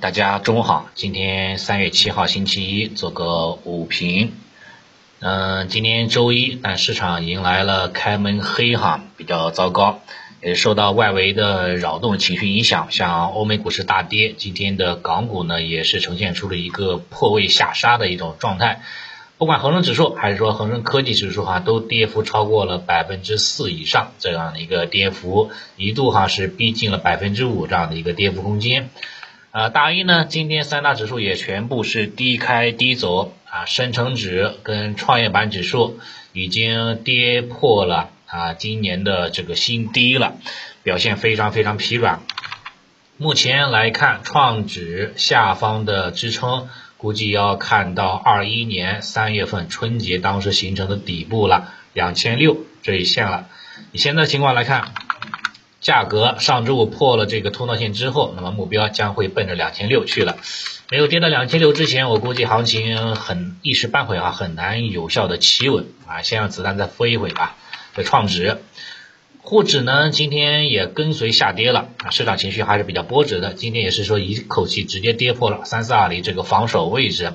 大家中午好，今天三月七号星期一，做个午评。嗯，今天周一，但市场迎来了开门黑哈，比较糟糕，也受到外围的扰动情绪影响，像欧美股市大跌，今天的港股呢也是呈现出了一个破位下杀的一种状态。不管恒生指数还是说恒生科技指数哈，都跌幅超过了百分之四以上这样的一个跌幅，一度哈是逼近了百分之五这样的一个跌幅空间。啊，大一呢，今天三大指数也全部是低开低走啊，深成指跟创业板指数已经跌破了啊今年的这个新低了，表现非常非常疲软。目前来看，创指下方的支撑。估计要看到二一年三月份春节当时形成的底部了，两千六这一线了。以现在情况来看，价格上周五破了这个通道线之后，那么目标将会奔着两千六去了。没有跌到两千六之前，我估计行情很一时半会啊很难有效的企稳啊，先让子弹再飞一会吧。这创指。沪指呢，今天也跟随下跌了啊，市场情绪还是比较波折的。今天也是说一口气直接跌破了三四二零这个防守位置。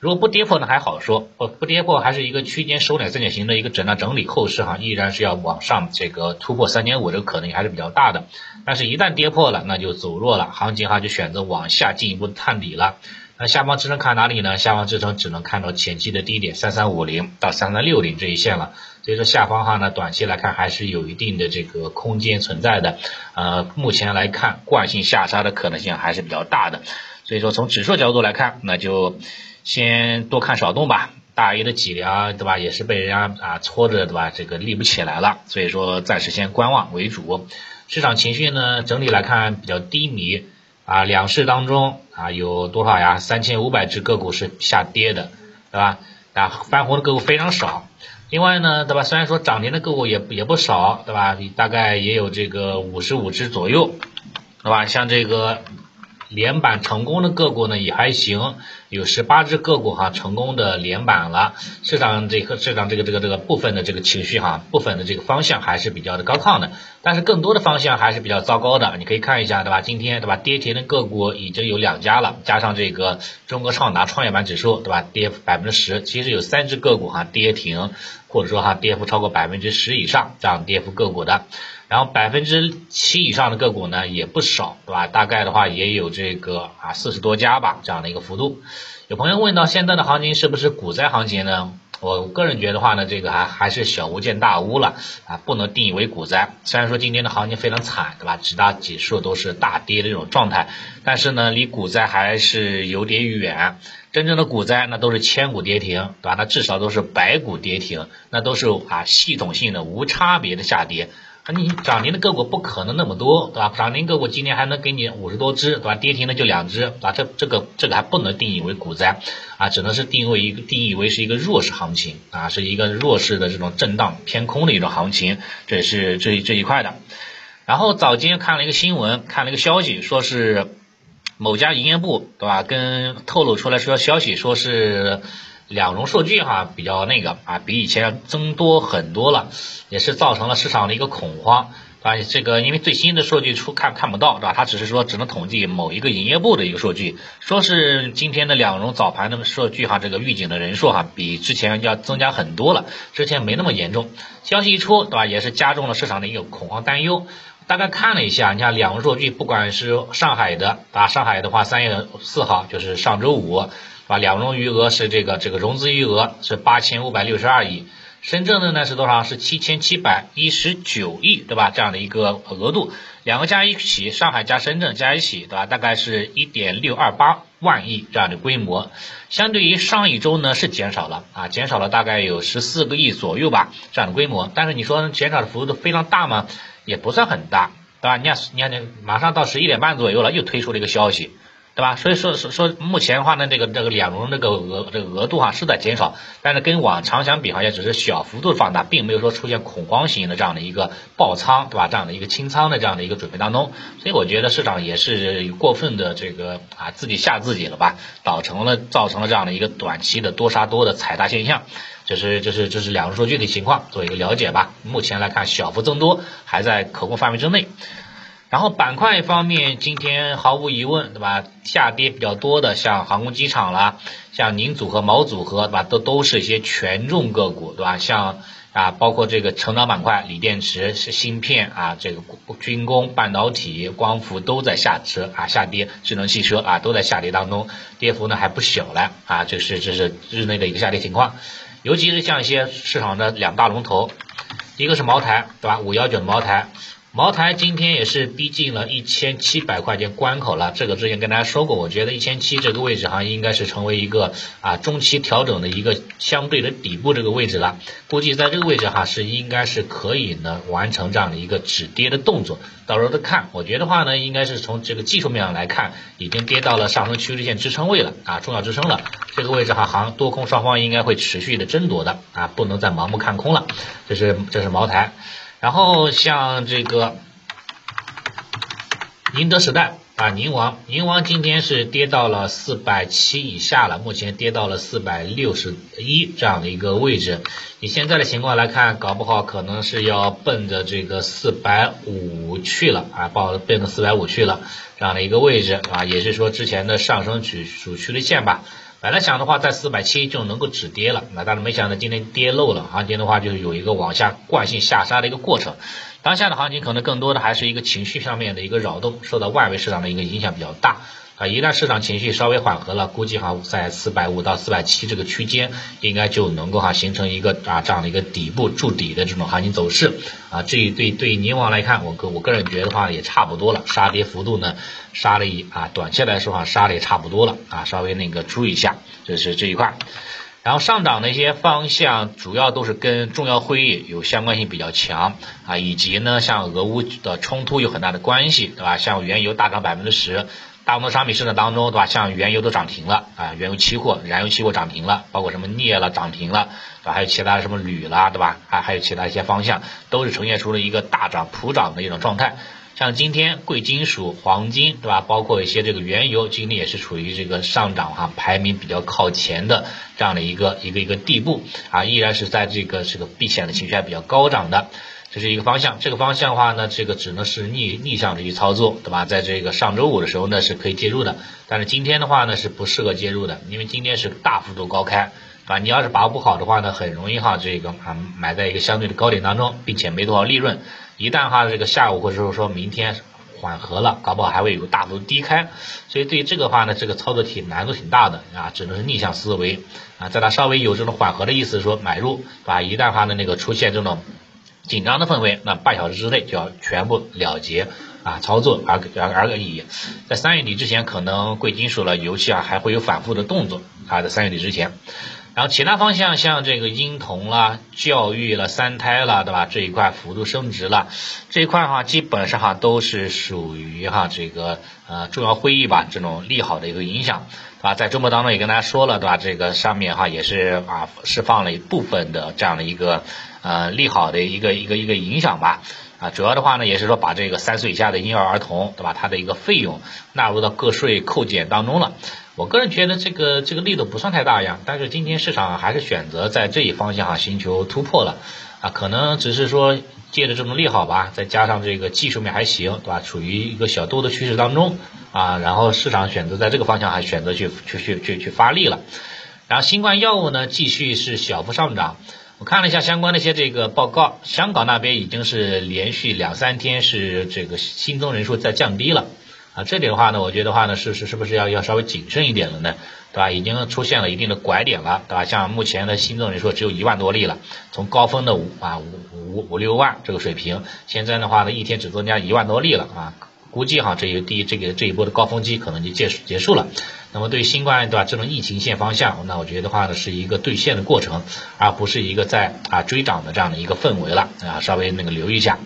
如果不跌破呢还好说，不不跌破还是一个区间收敛三角形的一个震荡整理，后市哈依然是要往上这个突破三点五这个可能还是比较大的。但是，一旦跌破了，那就走弱了，行情哈就选择往下进一步探底了。那下方支撑看哪里呢？下方支撑只能看到前期的低点三三五零到三三六零这一线了。所以说下方哈呢，短期来看还是有一定的这个空间存在的。呃，目前来看惯性下杀的可能性还是比较大的。所以说从指数角度来看，那就先多看少动吧。大 A 的脊梁对吧，也是被人家啊搓着对吧，这个立不起来了。所以说暂时先观望为主。市场情绪呢，整体来看比较低迷。啊，两市当中啊有多少呀？三千五百只个股是下跌的，对吧？啊，翻红的个股非常少。另外呢，对吧？虽然说涨停的个股也也不少，对吧？大概也有这个五十五只左右，对吧？像这个。连板成功的个股呢也还行，有十八只个股哈成功的连板了，市场这个市场这个这个这个部分的这个情绪哈，部分的这个方向还是比较的高亢的，但是更多的方向还是比较糟糕的，你可以看一下对吧？今天对吧跌停的个股已经有两家了，加上这个中国创达创业板指数对吧跌百分之十，其实有三只个股哈跌停，或者说哈跌幅超过百分之十以上这样跌幅个股的。然后百分之七以上的个股呢也不少，对吧？大概的话也有这个啊四十多家吧，这样的一个幅度。有朋友问到现在的行情是不是股灾行情呢？我个人觉得话呢，这个还还是小巫见大巫了啊，不能定义为股灾。虽然说今天的行情非常惨，对吧？几大指数都是大跌的这种状态，但是呢，离股灾还是有点远。真正的股灾那都是千股跌停，对吧？那至少都是百股跌停，那都是啊系统性的无差别的下跌。你涨停的个股不可能那么多，对吧？涨停个股今天还能给你五十多只，对吧？跌停的就两只，啊，这这个这个还不能定义为股灾，啊，只能是定位一个定义为是一个弱势行情，啊，是一个弱势的这种震荡偏空的一种行情，这是这这一块的。然后早间看了一个新闻，看了一个消息，说是某家营业部，对吧？跟透露出来说消息，说是。两融数据哈比较那个啊，比以前要增多很多了，也是造成了市场的一个恐慌啊。这个因为最新的数据出看看不到，对吧？它只是说只能统计某一个营业部的一个数据，说是今天的两融早盘的数据哈，这个预警的人数哈比之前要增加很多了，之前没那么严重。消息一出，对吧？也是加重了市场的一个恐慌担忧。大概看了一下，你看两融数据，不管是上海的啊，上海的话三月四号就是上周五。啊，两融余额是这个这个融资余额是八千五百六十二亿，深圳的呢是多少？是七千七百一十九亿，对吧？这样的一个额度，两个加一起，上海加深圳加一起，对吧？大概是一点六二八万亿这样的规模，相对于上一周呢是减少了啊，减少了大概有十四个亿左右吧，这样的规模。但是你说减少的幅度非常大吗？也不算很大，对吧？你看，你看，这马上到十一点半左右了，又推出了一个消息。对吧？所以说说说目前的话呢，这个这个两融这个额这个额度哈是在减少，但是跟往常相比好像只是小幅度放大，并没有说出现恐慌型的这样的一个爆仓，对吧？这样的一个清仓的这样的一个准备当中，所以我觉得市场也是过分的这个啊自己吓自己了吧，造成了造成了这样的一个短期的多杀多的踩踏现象，就是就是就是两融数据的情况，做一个了解吧。目前来看小幅增多还在可控范围之内。然后板块方面，今天毫无疑问，对吧？下跌比较多的，像航空机场啦，像宁组合、毛组合，对吧？都都是一些权重个股，对吧？像啊，包括这个成长板块，锂电池、是芯片啊，这个军工、半导体、光伏都在下车啊，下跌，智能汽车啊都在下跌当中，跌幅呢还不小了啊，这是这是日内的一个下跌情况，尤其是像一些市场的两大龙头，一个是茅台，对吧？五幺九的茅台。茅台今天也是逼近了一千七百块钱关口了，这个之前跟大家说过，我觉得一千七这个位置哈，应该是成为一个啊中期调整的一个相对的底部这个位置了，估计在这个位置哈是应该是可以呢完成这样的一个止跌的动作，到时候再看，我觉得话呢，应该是从这个技术面上来看，已经跌到了上升趋势线支撑位了啊，重要支撑了，这个位置哈行多空双方应该会持续的争夺的啊，不能再盲目看空了，这是这是茅台。然后像这个宁德时代啊，宁王，宁王今天是跌到了四百七以下了，目前跌到了四百六十一这样的一个位置。以现在的情况来看，搞不好可能是要奔着这个四百五去了啊，报奔着四百五去了这样的一个位置啊，也是说之前的上升曲主曲率线吧。本来想的话，在四百七就能够止跌了，那但是没想到今天跌漏了，行情的话就是有一个往下惯性下杀的一个过程。当下的行情可能更多的还是一个情绪上面的一个扰动，受到外围市场的一个影响比较大。啊，一旦市场情绪稍微缓和了，估计哈在四百五到四百七这个区间，应该就能够哈形成一个啊这样的一个底部筑底的这种行情走势啊。这一对对宁王来看，我个我个人觉得话也差不多了，杀跌幅度呢杀了一啊，短期来说哈杀的也差不多了啊，稍微那个注意一下，这是这一块。然后上涨的一些方向，主要都是跟重要会议有相关性比较强啊，以及呢像俄乌的冲突有很大的关系，对吧？像原油大涨百分之十。大宗商品市场当中，对吧？像原油都涨停了啊，原油期货、燃油期货涨停了，包括什么镍了涨停了，对吧？还有其他什么铝啦，对吧？还还有其他一些方向，都是呈现出了一个大涨普涨的一种状态。像今天贵金属、黄金，对吧？包括一些这个原油，今天也是处于这个上涨哈，排名比较靠前的这样的一个一个一个地步啊，依然是在这个这个避险的情绪还比较高涨的。这是一个方向，这个方向的话呢，这个只能是逆逆向的去操作，对吧？在这个上周五的时候呢，是可以介入的，但是今天的话呢，是不适合介入的，因为今天是大幅度高开，啊，你要是把握不好的话呢，很容易哈，这个啊买在一个相对的高点当中，并且没多少利润，一旦哈这个下午或者说明天缓和了，搞不好还会有大幅低开，所以对于这个话呢，这个操作挺难度挺大的啊，只能是逆向思维啊，在它稍微有这种缓和的意思说买入，啊，一旦哈的那个出现这种。紧张的氛围，那半小时之内就要全部了结啊，操作而而而已。在三月底之前，可能贵金属了、油气啊还会有反复的动作啊，在三月底之前。然后其他方向像这个婴童啦、教育了、三胎了，对吧？这一块幅度升值了，这一块哈基本上哈都是属于哈这个呃重要会议吧这种利好的一个影响，啊？在周末当中也跟大家说了，对吧？这个上面哈也是啊释放了一部分的这样的一个。呃，利好的一个一个一个影响吧，啊，主要的话呢，也是说把这个三岁以下的婴儿儿童，对吧？它的一个费用纳入到个税扣减当中了。我个人觉得这个这个力度不算太大呀，但是今天市场还是选择在这一方向哈寻求突破了，啊，可能只是说借着这种利好吧，再加上这个技术面还行，对吧？处于一个小多的趋势当中，啊，然后市场选择在这个方向还选择去去去去去发力了，然后新冠药物呢继续是小幅上涨。我看了一下相关的一些这个报告，香港那边已经是连续两三天是这个新增人数在降低了啊，这里的话呢，我觉得话呢是是是不是要要稍微谨慎一点了呢，对吧？已经出现了一定的拐点了，对吧？像目前的新增人数只有一万多例了，从高峰的五啊五五五六万这个水平，现在的话呢一天只增加一万多例了啊。估计哈，这一第一这个这一波的高峰期可能就结束结束了。那么对新冠对吧这种疫情线方向，那我觉得话呢是一个兑现的过程，而不是一个在啊追涨的这样的一个氛围了啊，稍微那个留意一下。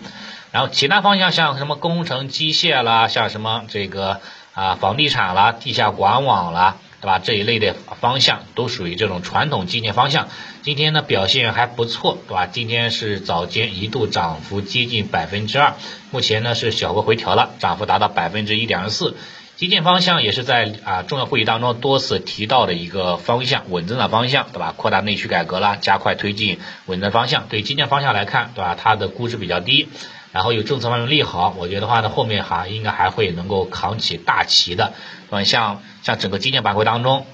然后其他方向像什么工程机械啦，像什么这个啊房地产啦、地下管网啦。对吧？这一类的方向都属于这种传统基建方向。今天呢表现还不错，对吧？今天是早间一度涨幅接近百分之二，目前呢是小幅回调了，涨幅达到百分之一点二四。基建方向也是在啊重要会议当中多次提到的一个方向，稳增长方向，对吧？扩大内需改革啦，加快推进稳增方向。对基建方向来看，对吧？它的估值比较低。然后有政策方面利好，我觉得话呢，后面哈应该还会能够扛起大旗的。嗯，像像整个基建板块当中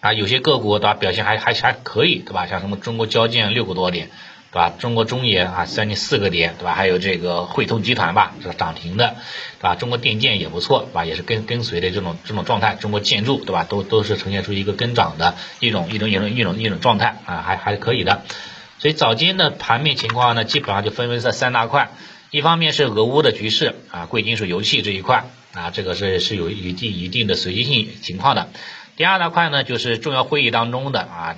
啊，有些个股对吧，表现还还还可以对吧？像什么中国交建六个多点。对吧？中国中冶啊，将近四个点，对吧？还有这个汇通集团吧，是涨停的，对吧？中国电建也不错，对吧？也是跟跟随的这种这种状态。中国建筑，对吧？都都是呈现出一个跟涨的一种一种一种一种一种状态啊，还还是可以的。所以早间的盘面情况呢，基本上就分为这三大块。一方面是俄乌的局势啊，贵金属油气这一块啊，这个是是有一定一定的随机性情况的。第二大块呢，就是重要会议当中的啊，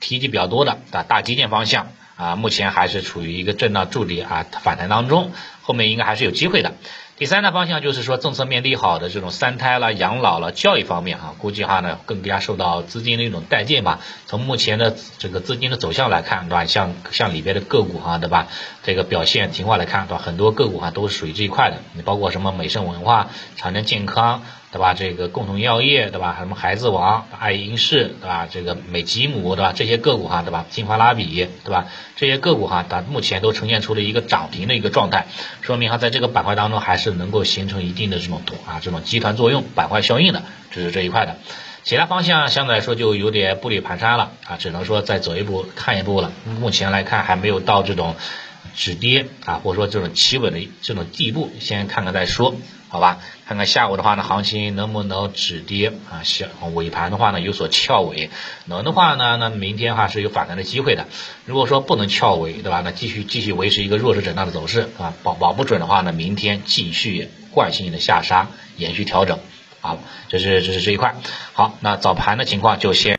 提及比较多的啊大基建方向。啊，目前还是处于一个震荡筑底啊反弹当中，后面应该还是有机会的。第三大方向就是说政策面利好的这种三胎啦、养老了、教育方面哈，估计话呢更加受到资金的一种带进吧。从目前的这个资金的走向来看，对吧？像像里边的个股哈，对吧？这个表现情况来看，对吧？很多个股哈都是属于这一块的，你包括什么美盛文化、长江健康。对吧？这个共同药业，对吧？什么孩子王、爱婴仕，对吧？这个美吉姆，对吧？这些个股哈，对吧？金华拉比，对吧？这些个股哈，它目前都呈现出了一个涨停的一个状态，说明哈，在这个板块当中还是能够形成一定的这种啊这种集团作用、板块效应的，这是这一块的。其他方向相对来说就有点步履蹒跚了啊，只能说再走一步看一步了。目前来看还没有到这种止跌啊，或者说这种企稳的这种地步，先看看再说。好吧，看看下午的话呢，行情能不能止跌啊？小尾盘的话呢，有所翘尾，能的话呢，那明天哈是有反弹的机会的。如果说不能翘尾，对吧？那继续继续维持一个弱势震荡的走势啊，保保不准的话呢，明天继续惯性的下杀，延续调整。好，这是这是这一块。好，那早盘的情况就先。